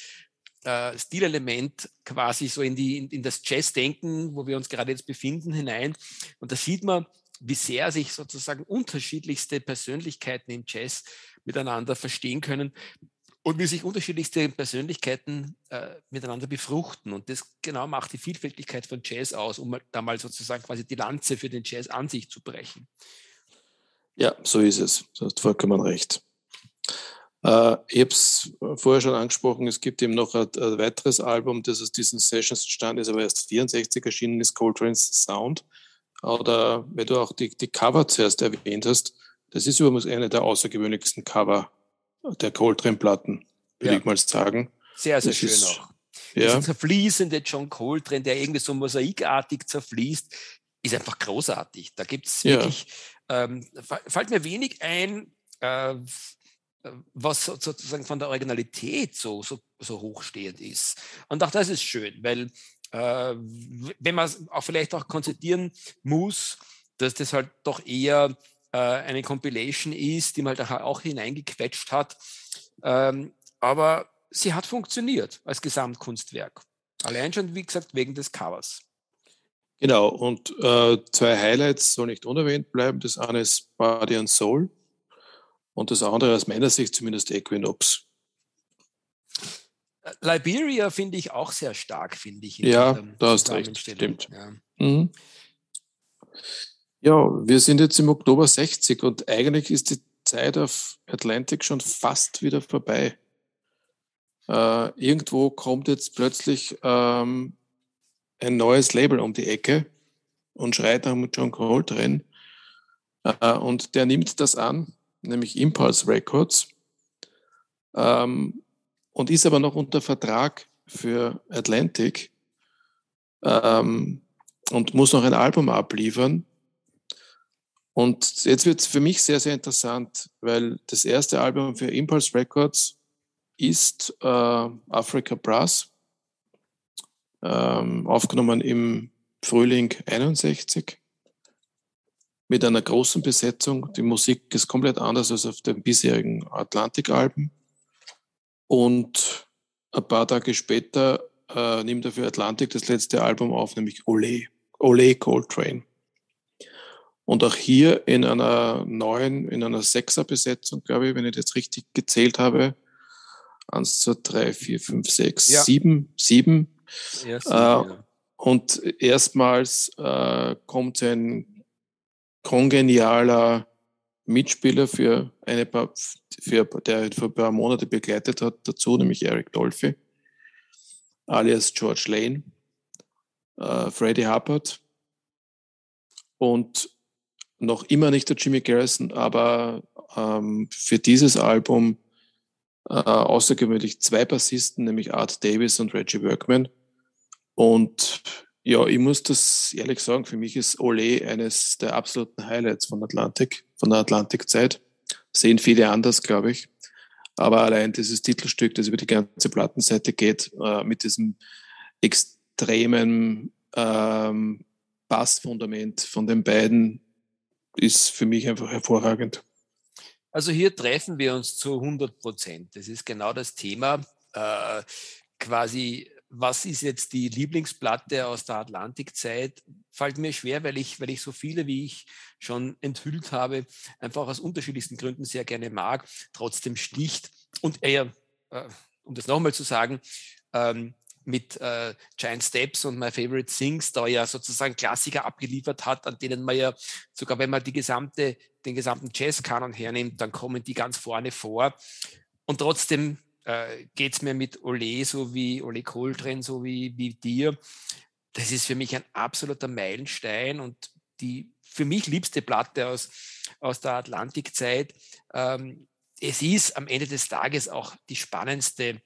äh, Stilelement quasi so in, die, in, in das Jazz-Denken, wo wir uns gerade jetzt befinden, hinein. Und da sieht man, wie sehr sich sozusagen unterschiedlichste Persönlichkeiten im Jazz miteinander verstehen können und wie sich unterschiedlichste Persönlichkeiten äh, miteinander befruchten. Und das genau macht die Vielfältigkeit von Jazz aus, um da mal sozusagen quasi die Lanze für den Jazz an sich zu brechen. Ja, so ist es. Du hast vollkommen recht. Äh, ich habe es vorher schon angesprochen, es gibt eben noch ein, ein, weiteres Album, das aus diesen Sessions entstanden ist, aber erst 64 erschienen ist, Coltrane's Sound. Oder wenn du auch die, die Cover zuerst erwähnt hast, das ist übrigens eine der außergewöhnlichsten Cover der Coltrane-Platten, würde ja. ich mal sagen. Sehr, sehr das schön ist, auch. Ja. Dieser zerfließende John Coltrane, der irgendwie so mosaikartig zerfließt, ist einfach großartig. Da gibt es wirklich, ja. ähm, fällt mir wenig ein, äh, was sozusagen von der Originalität so, so, so hochstehend ist. Und auch das ist schön, weil äh, wenn man auch vielleicht auch konzertieren muss, dass das halt doch eher äh, eine Compilation ist, die man halt auch hineingequetscht hat. Ähm, aber sie hat funktioniert als Gesamtkunstwerk. Allein schon, wie gesagt, wegen des Covers. Genau, und äh, zwei Highlights soll nicht unerwähnt bleiben. Das eine ist Body and Soul und das andere aus meiner Sicht zumindest Equinox. Liberia finde ich auch sehr stark, finde ich. Ja, da hast recht, stimmt. Ja. Mhm. Ja, wir sind jetzt im Oktober 60 und eigentlich ist die Zeit auf Atlantic schon fast wieder vorbei. Äh, irgendwo kommt jetzt plötzlich ähm, ein neues Label um die Ecke und schreit nach John Coltrane. Äh, und der nimmt das an, nämlich Impulse Records, ähm, und ist aber noch unter Vertrag für Atlantic ähm, und muss noch ein Album abliefern. Und jetzt wird es für mich sehr, sehr interessant, weil das erste Album für Impulse Records ist äh, Africa Brass, ähm, aufgenommen im Frühling 61 mit einer großen Besetzung. Die Musik ist komplett anders als auf den bisherigen Atlantik-Alben. Und ein paar Tage später äh, nimmt er für Atlantik das letzte Album auf, nämlich Ole, Ole Coltrane. Und auch hier in einer neuen, in einer Sechser-Besetzung, glaube ich, wenn ich das richtig gezählt habe. Eins, zwei, drei, vier, fünf, sechs, ja. sieben, sieben. Ja, sieben äh, ja. Und erstmals äh, kommt ein kongenialer Mitspieler für eine paar, für, der für ein paar Monate begleitet hat, dazu, nämlich Eric Dolphy, alias George Lane, äh, Freddie Hubbard und noch immer nicht der Jimmy Garrison, aber ähm, für dieses Album äh, außergewöhnlich zwei Bassisten, nämlich Art Davis und Reggie Workman. Und ja, ich muss das ehrlich sagen, für mich ist Ole eines der absoluten Highlights von Atlantik, von der Atlantikzeit. Sehen viele anders, glaube ich. Aber allein dieses Titelstück, das über die ganze Plattenseite geht, äh, mit diesem extremen ähm, Bassfundament von den beiden, ist für mich einfach hervorragend. Also hier treffen wir uns zu 100 Prozent. Das ist genau das Thema. Äh, quasi, was ist jetzt die Lieblingsplatte aus der Atlantikzeit? Fällt mir schwer, weil ich, weil ich so viele, wie ich schon enthüllt habe, einfach aus unterschiedlichsten Gründen sehr gerne mag, trotzdem sticht. Und eher, äh, um das nochmal zu sagen, ähm, mit äh, Giant Steps und My Favorite Things da ja sozusagen Klassiker abgeliefert hat, an denen man ja sogar, wenn man die gesamte, den gesamten Jazz-Kanon hernimmt, dann kommen die ganz vorne vor. Und trotzdem äh, geht es mir mit Ole so wie Ole Coltrane, so wie, wie dir. Das ist für mich ein absoluter Meilenstein und die für mich liebste Platte aus, aus der Atlantikzeit. Ähm, es ist am Ende des Tages auch die spannendste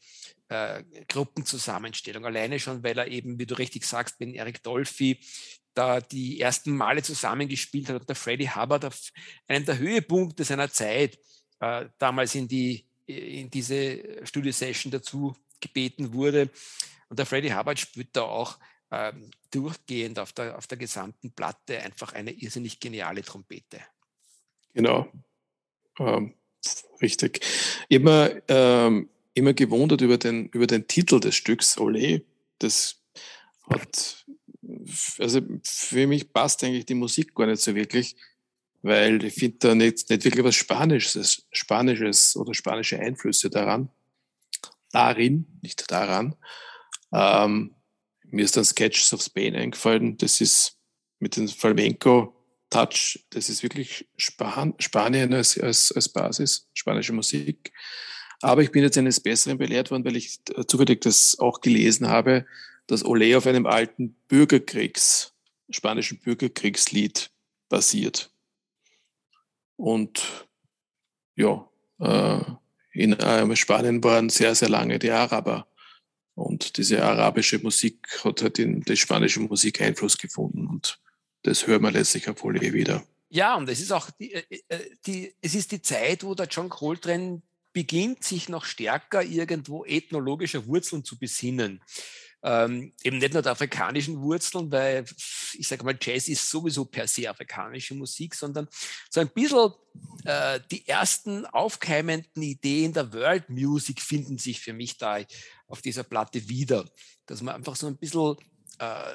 äh, Gruppenzusammenstellung. Alleine schon, weil er eben, wie du richtig sagst, mit Eric Dolphy da die ersten Male zusammengespielt hat und der Freddie Hubbard auf einem der Höhepunkte seiner Zeit äh, damals in, die, in diese Studio-Session dazu gebeten wurde. Und der Freddie Hubbard spielt da auch ähm, durchgehend auf der, auf der gesamten Platte einfach eine irrsinnig geniale Trompete. Genau. Ähm, richtig. Immer ähm, immer gewundert über den, über den Titel des Stücks, Ole. Das hat, also für mich passt eigentlich die Musik gar nicht so wirklich, weil ich finde da nicht, nicht wirklich was Spanisches, Spanisches oder spanische Einflüsse daran. Darin, nicht daran. Ähm, mir ist dann Sketches of Spain eingefallen. Das ist mit dem Flamenco-Touch, das ist wirklich Span Spanien als, als, als Basis, spanische Musik. Aber ich bin jetzt eines Besseren belehrt worden, weil ich äh, zufällig das auch gelesen habe, dass Ole auf einem alten Bürgerkriegs, spanischen Bürgerkriegslied basiert. Und ja, äh, in äh, Spanien waren sehr, sehr lange die Araber. Und diese arabische Musik hat halt in die spanische Musik Einfluss gefunden. Und das hören wir letztlich auf Ole wieder. Ja, und es ist auch die, die, es ist die Zeit, wo der John Coltrane beginnt, sich noch stärker irgendwo ethnologischer Wurzeln zu besinnen. Ähm, eben nicht nur der afrikanischen Wurzeln, weil ich sage mal, Jazz ist sowieso per se afrikanische Musik, sondern so ein bisschen äh, die ersten aufkeimenden Ideen der World Music finden sich für mich da auf dieser Platte wieder. Dass man einfach so ein bisschen äh,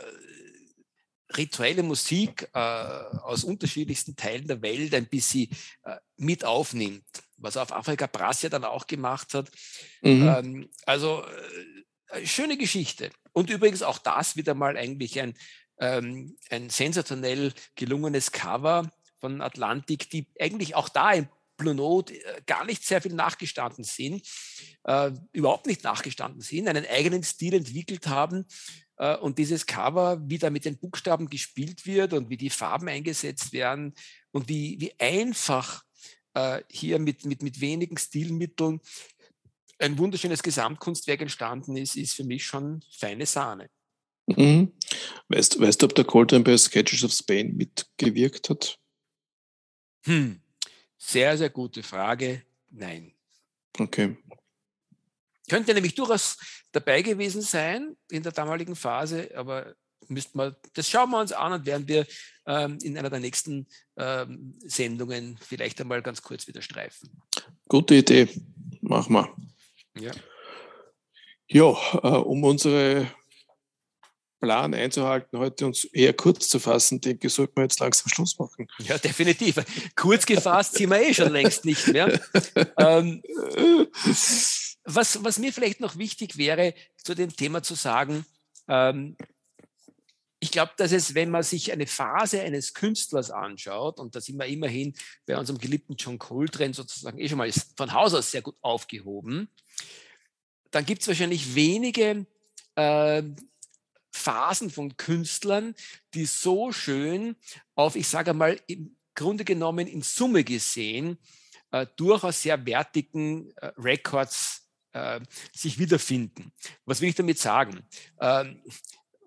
rituelle Musik äh, aus unterschiedlichsten Teilen der Welt ein bisschen äh, mit aufnimmt, was auf Afrika Brass ja dann auch gemacht hat. Mhm. Ähm, also äh, schöne Geschichte. Und übrigens auch das wieder mal eigentlich ein, ähm, ein sensationell gelungenes Cover von Atlantik, die eigentlich auch da im Blue Note äh, gar nicht sehr viel nachgestanden sind, äh, überhaupt nicht nachgestanden sind, einen eigenen Stil entwickelt haben, äh, und dieses Cover, wie da mit den Buchstaben gespielt wird und wie die Farben eingesetzt werden und wie, wie einfach äh, hier mit, mit, mit wenigen Stilmitteln ein wunderschönes Gesamtkunstwerk entstanden ist, ist für mich schon feine Sahne. Mhm. Weißt, weißt du, ob der Coltrane bei Sketches of Spain mitgewirkt hat? Hm. Sehr, sehr gute Frage. Nein. Okay. Könnte nämlich durchaus dabei gewesen sein in der damaligen Phase, aber müssten wir, das schauen wir uns an und werden wir ähm, in einer der nächsten ähm, Sendungen vielleicht einmal ganz kurz wieder streifen. Gute Idee, machen wir. Ja, ja äh, um unsere Plan einzuhalten, heute uns eher kurz zu fassen, denke ich, sollten wir jetzt langsam Schluss machen. Ja, definitiv. Kurz gefasst sind wir eh schon längst nicht mehr. ähm, was, was mir vielleicht noch wichtig wäre, zu dem Thema zu sagen, ähm, ich glaube, dass es, wenn man sich eine Phase eines Künstlers anschaut, und da sind wir immerhin bei unserem geliebten John Coltrane sozusagen eh schon mal von Haus aus sehr gut aufgehoben, dann gibt es wahrscheinlich wenige äh, Phasen von Künstlern, die so schön auf, ich sage mal, im Grunde genommen in Summe gesehen, äh, durchaus sehr wertigen äh, Records äh, sich wiederfinden. Was will ich damit sagen? Ähm,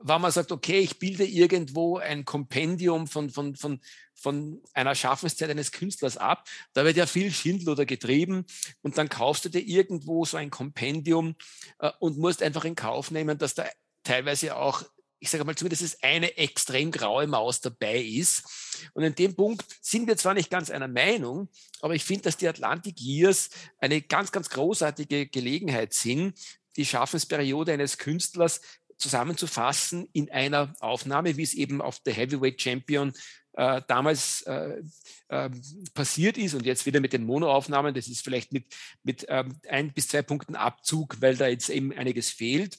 wenn man sagt, okay, ich bilde irgendwo ein Kompendium von, von, von, von einer Schaffenszeit eines Künstlers ab, da wird ja viel Schindel oder getrieben und dann kaufst du dir irgendwo so ein Kompendium äh, und musst einfach in Kauf nehmen, dass da teilweise auch ich sage mal zumindest eine extrem graue Maus dabei ist. Und in dem Punkt sind wir zwar nicht ganz einer Meinung, aber ich finde, dass die Atlantic Years eine ganz, ganz großartige Gelegenheit sind, die Schaffensperiode eines Künstlers zusammenzufassen in einer Aufnahme, wie es eben auf der Heavyweight Champion äh, damals äh, äh, passiert ist und jetzt wieder mit den Monoaufnahmen, das ist vielleicht mit, mit ähm, ein bis zwei Punkten Abzug, weil da jetzt eben einiges fehlt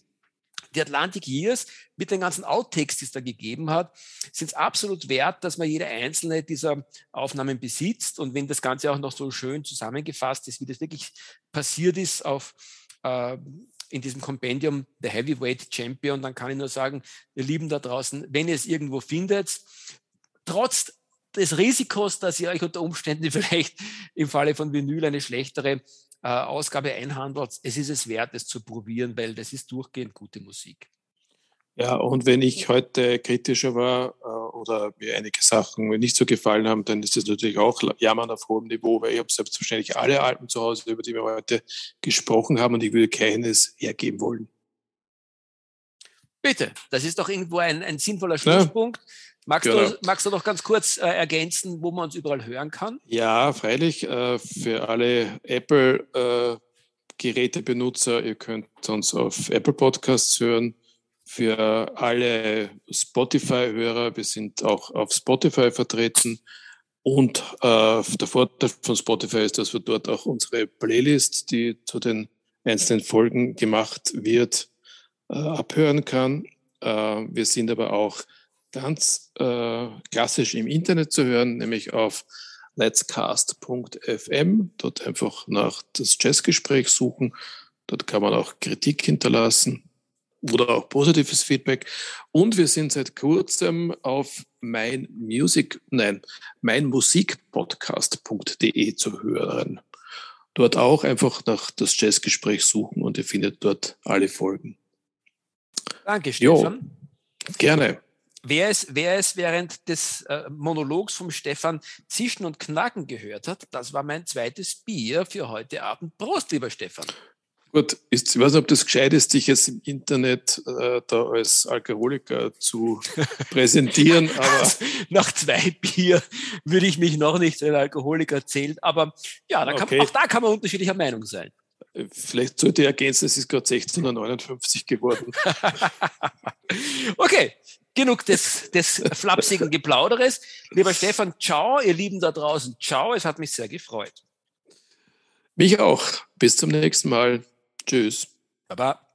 die Atlantic Years mit den ganzen Outtakes, die es da gegeben hat, sind es absolut wert, dass man jede einzelne dieser Aufnahmen besitzt. Und wenn das Ganze auch noch so schön zusammengefasst ist, wie das wirklich passiert ist auf äh, in diesem Kompendium der Heavyweight Champion, dann kann ich nur sagen, ihr Lieben da draußen, wenn ihr es irgendwo findet, trotz des Risikos, dass ihr euch unter Umständen (laughs) vielleicht im Falle von Vinyl eine schlechtere äh, Ausgabe einhandelt, es ist es wert, es zu probieren, weil das ist durchgehend gute Musik. Ja, und wenn ich heute kritischer war äh, oder mir einige Sachen nicht so gefallen haben, dann ist das natürlich auch Jammern auf hohem Niveau, weil ich habe selbstverständlich alle Alben zu Hause, über die wir heute gesprochen haben und ich würde keines hergeben wollen. Bitte, das ist doch irgendwo ein, ein sinnvoller Schlusspunkt. Ja. Magst, genau. du, magst du noch ganz kurz äh, ergänzen, wo man uns überall hören kann? Ja, freilich. Äh, für alle Apple-Gerätebenutzer, äh, ihr könnt uns auf Apple Podcasts hören. Für alle Spotify-Hörer, wir sind auch auf Spotify vertreten. Und äh, der Vorteil von Spotify ist, dass wir dort auch unsere Playlist, die zu den einzelnen Folgen gemacht wird, äh, abhören kann. Äh, wir sind aber auch ganz äh, klassisch im Internet zu hören, nämlich auf letscast.fm. Dort einfach nach das Jazzgespräch suchen. Dort kann man auch Kritik hinterlassen oder auch positives Feedback. Und wir sind seit kurzem auf mein Music, nein, meinmusikpodcast.de zu hören. Dort auch einfach nach das Jazzgespräch suchen und ihr findet dort alle Folgen. Danke, Stefan. Jo, gerne. Wer es, wer es während des äh, Monologs vom Stefan Zischen und Knacken gehört hat, das war mein zweites Bier für heute Abend. Prost, lieber Stefan. Gut, ist, ich weiß nicht, ob das gescheit ist, dich jetzt im Internet äh, da als Alkoholiker zu (laughs) präsentieren, aber. (laughs) Nach zwei Bier würde ich mich noch nicht als Alkoholiker zählen, aber ja, da kann, okay. auch da kann man unterschiedlicher Meinung sein. Äh, vielleicht sollte ich ergänzen, es ist gerade 1659 geworden. (laughs) okay, genug des, des flapsigen Geplauderes. Lieber Stefan, ciao, ihr Lieben da draußen, ciao, es hat mich sehr gefreut. Mich auch. Bis zum nächsten Mal. Tschüss. Baba.